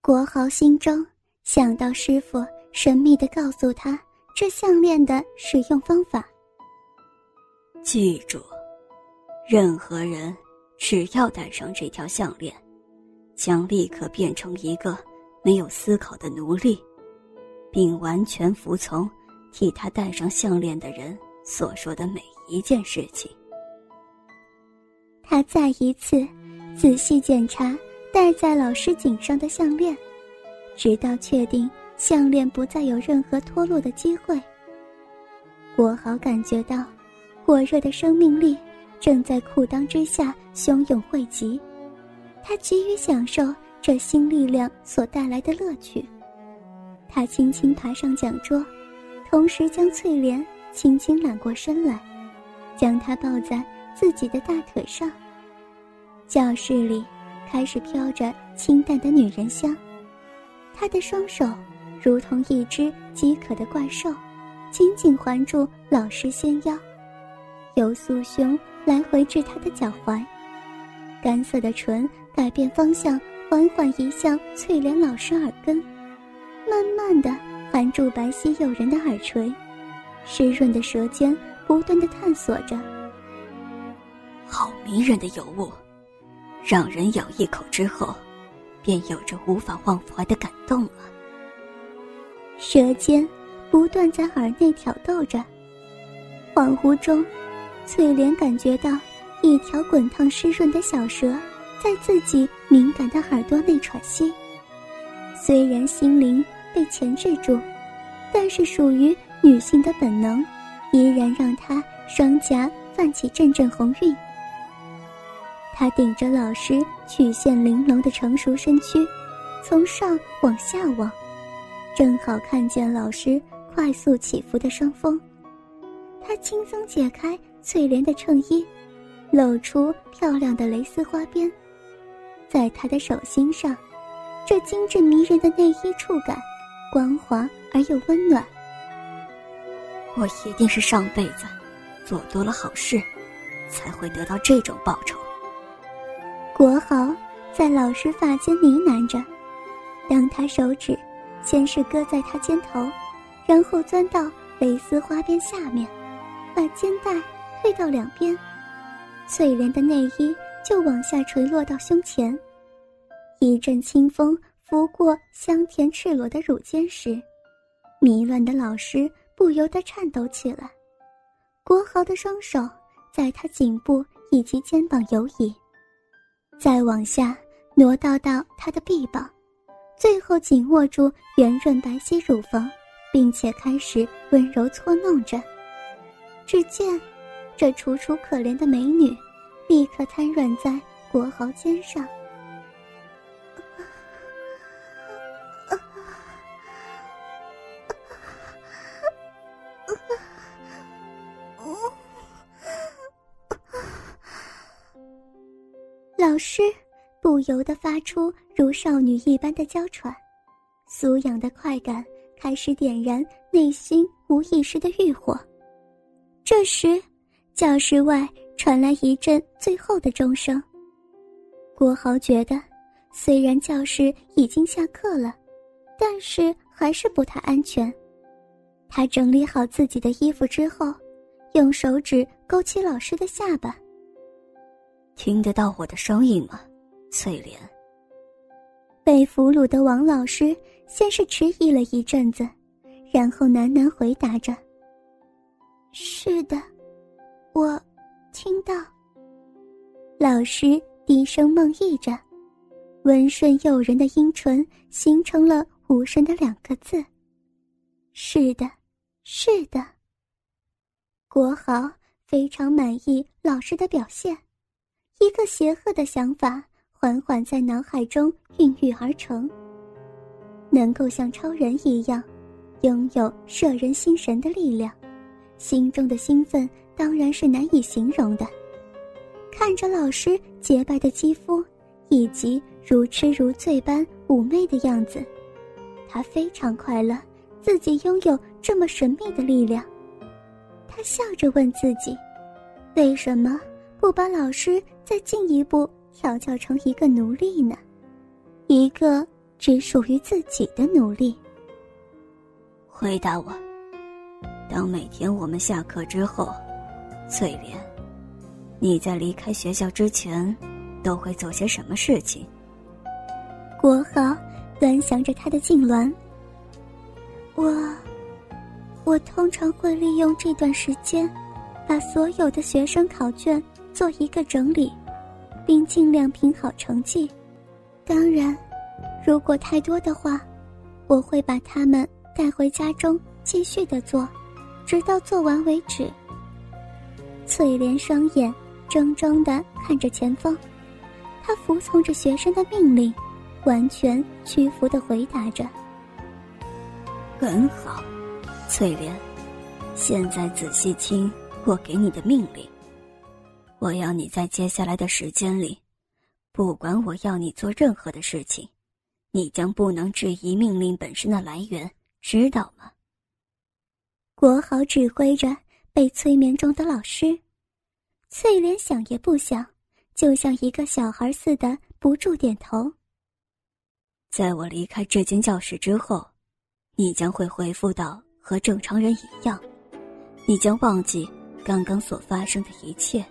国豪心中想到师傅神秘的告诉他这项链的使用方法。记住，任何人只要戴上这条项链，将立刻变成一个没有思考的奴隶，并完全服从替他戴上项链的人所说的每一件事情。他再一次仔细检查。戴在老师颈上的项链，直到确定项链不再有任何脱落的机会。国豪感觉到火热的生命力正在裤裆之下汹涌汇集，他急于享受这新力量所带来的乐趣。他轻轻爬上讲桌，同时将翠莲轻轻揽过身来，将她抱在自己的大腿上。教室里。开始飘着清淡的女人香，他的双手如同一只饥渴的怪兽，紧紧环住老师纤腰，由酥胸来回至他的脚踝，干涩的唇改变方向，缓缓移向翠莲老师耳根，慢慢的含住白皙诱人的耳垂，湿润的舌尖不断的探索着，好迷人的尤物。让人咬一口之后，便有着无法忘怀的感动了。舌尖不断在耳内挑逗着，恍惚中，翠莲感觉到一条滚烫湿润的小蛇在自己敏感的耳朵内喘息。虽然心灵被钳制住，但是属于女性的本能，依然让她双颊泛起阵阵红晕。他顶着老师曲线玲珑的成熟身躯，从上往下望，正好看见老师快速起伏的双峰。他轻松解开翠莲的衬衣，露出漂亮的蕾丝花边。在他的手心上，这精致迷人的内衣触感，光滑而又温暖。我一定是上辈子做多了好事，才会得到这种报酬。国豪在老师发间呢喃着，当他手指先是搁在他肩头，然后钻到蕾丝花边下面，把肩带推到两边，翠莲的内衣就往下垂落到胸前。一阵清风拂过香甜赤裸的乳尖时，迷乱的老师不由得颤抖起来。国豪的双手在他颈部以及肩膀游移。再往下挪到到他的臂膀，最后紧握住圆润白皙乳房，并且开始温柔搓弄着。只见这楚楚可怜的美女，立刻瘫软在国豪肩上。老师不由得发出如少女一般的娇喘，酥痒的快感开始点燃内心无意识的欲火。这时，教室外传来一阵最后的钟声。郭豪觉得，虽然教室已经下课了，但是还是不太安全。他整理好自己的衣服之后，用手指勾起老师的下巴。听得到我的声音吗，翠莲？被俘虏的王老师先是迟疑了一阵子，然后喃喃回答着：“是的，我听到。”老师低声梦呓着，温顺诱人的阴唇形成了无声的两个字：“是的，是的。”国豪非常满意老师的表现。一个邪恶的想法缓缓在脑海中孕育而成。能够像超人一样，拥有摄人心神的力量，心中的兴奋当然是难以形容的。看着老师洁白的肌肤，以及如痴如醉般妩媚的样子，他非常快乐，自己拥有这么神秘的力量。他笑着问自己：为什么？不把老师再进一步调教成一个奴隶呢？一个只属于自己的奴隶。回答我，当每天我们下课之后，翠莲，你在离开学校之前，都会做些什么事情？国豪端详着他的痉挛。我，我通常会利用这段时间，把所有的学生考卷做一个整理，并尽量评好成绩。当然，如果太多的话，我会把他们带回家中继续的做，直到做完为止。翠莲双眼怔怔的看着前方，她服从着学生的命令，完全屈服的回答着。很好，翠莲，现在仔细听我给你的命令。我要你在接下来的时间里。不管我要你做任何的事情，你将不能质疑命令本身的来源，知道吗？国豪指挥着被催眠中的老师，翠莲想也不想，就像一个小孩似的不住点头。在我离开这间教室之后，你将会恢复到和正常人一样，你将忘记刚刚所发生的一切。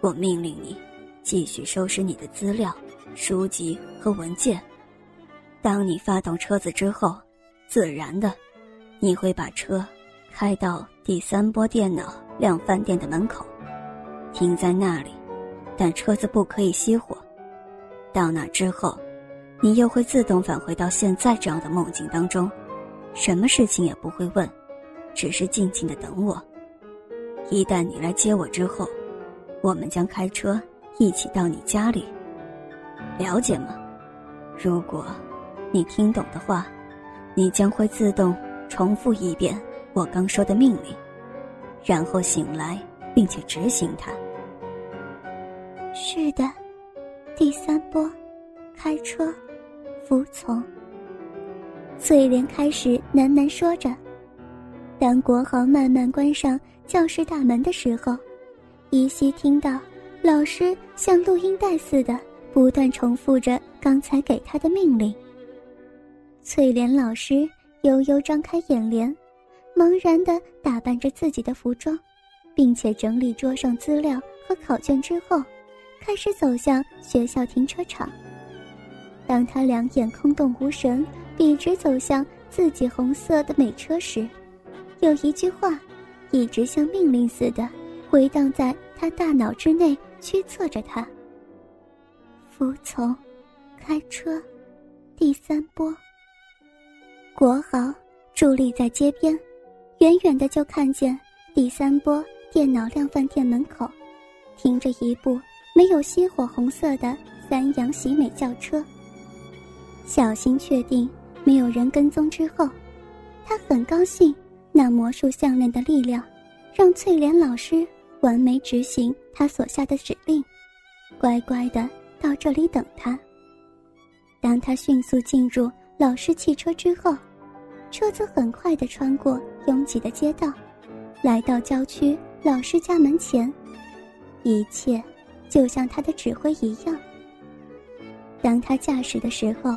我命令你。继续收拾你的资料、书籍和文件。当你发动车子之后，自然的，你会把车开到第三波电脑量贩店的门口，停在那里。但车子不可以熄火。到那之后，你又会自动返回到现在这样的梦境当中，什么事情也不会问，只是静静的等我。一旦你来接我之后，我们将开车。一起到你家里，了解吗？如果你听懂的话，你将会自动重复一遍我刚说的命令，然后醒来并且执行它。是的，第三波，开车，服从。翠莲开始喃喃说着。当国豪慢慢关上教室大门的时候，依稀听到。老师像录音带似的不断重复着刚才给他的命令。翠莲老师悠悠张开眼帘，茫然地打扮着自己的服装，并且整理桌上资料和考卷之后，开始走向学校停车场。当他两眼空洞无神，笔直走向自己红色的美车时，有一句话，一直像命令似的回荡在他大脑之内。驱策着他。服从，开车，第三波。国豪伫立在街边，远远的就看见第三波电脑量贩店门口，停着一部没有熄火红色的三洋喜美轿车。小心确定没有人跟踪之后，他很高兴，那魔术项链的力量，让翠莲老师。完美执行他所下的指令，乖乖的到这里等他。当他迅速进入老师汽车之后，车子很快的穿过拥挤的街道，来到郊区老师家门前。一切就像他的指挥一样。当他驾驶的时候，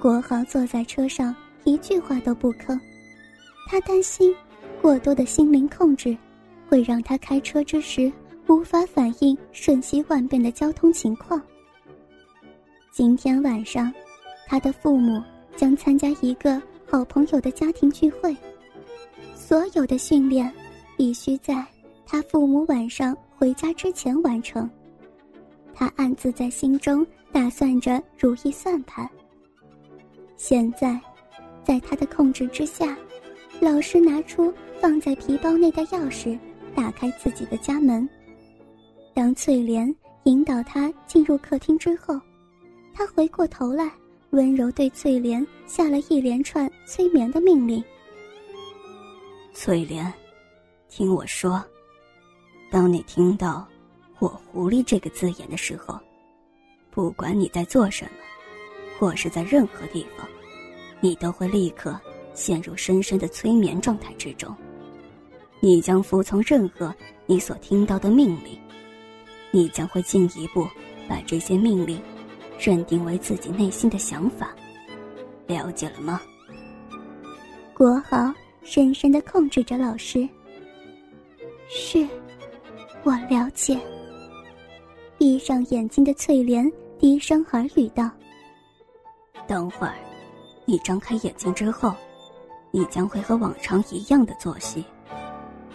国豪坐在车上一句话都不吭，他担心过多的心灵控制。会让他开车之时无法反应瞬息万变的交通情况。今天晚上，他的父母将参加一个好朋友的家庭聚会，所有的训练必须在他父母晚上回家之前完成。他暗自在心中打算着如意算盘。现在，在他的控制之下，老师拿出放在皮包内的钥匙。打开自己的家门。当翠莲引导他进入客厅之后，他回过头来，温柔对翠莲下了一连串催眠的命令。翠莲，听我说，当你听到“我狐狸”这个字眼的时候，不管你在做什么，或是在任何地方，你都会立刻陷入深深的催眠状态之中。你将服从任何你所听到的命令，你将会进一步把这些命令认定为自己内心的想法，了解了吗？国豪深深的控制着老师。是，我了解。闭上眼睛的翠莲低声耳语道：“等会儿，你张开眼睛之后，你将会和往常一样的作息，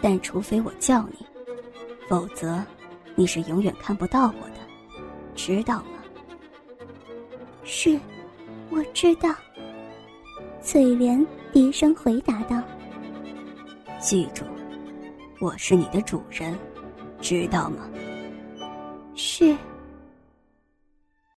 但除非我叫你，否则你是永远看不到我的，知道吗？”“是，我知道。”翠莲低声回答道：“记住，我是你的主人，知道吗？”是。